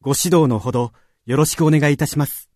ご指導のほどよろしくお願いいたします。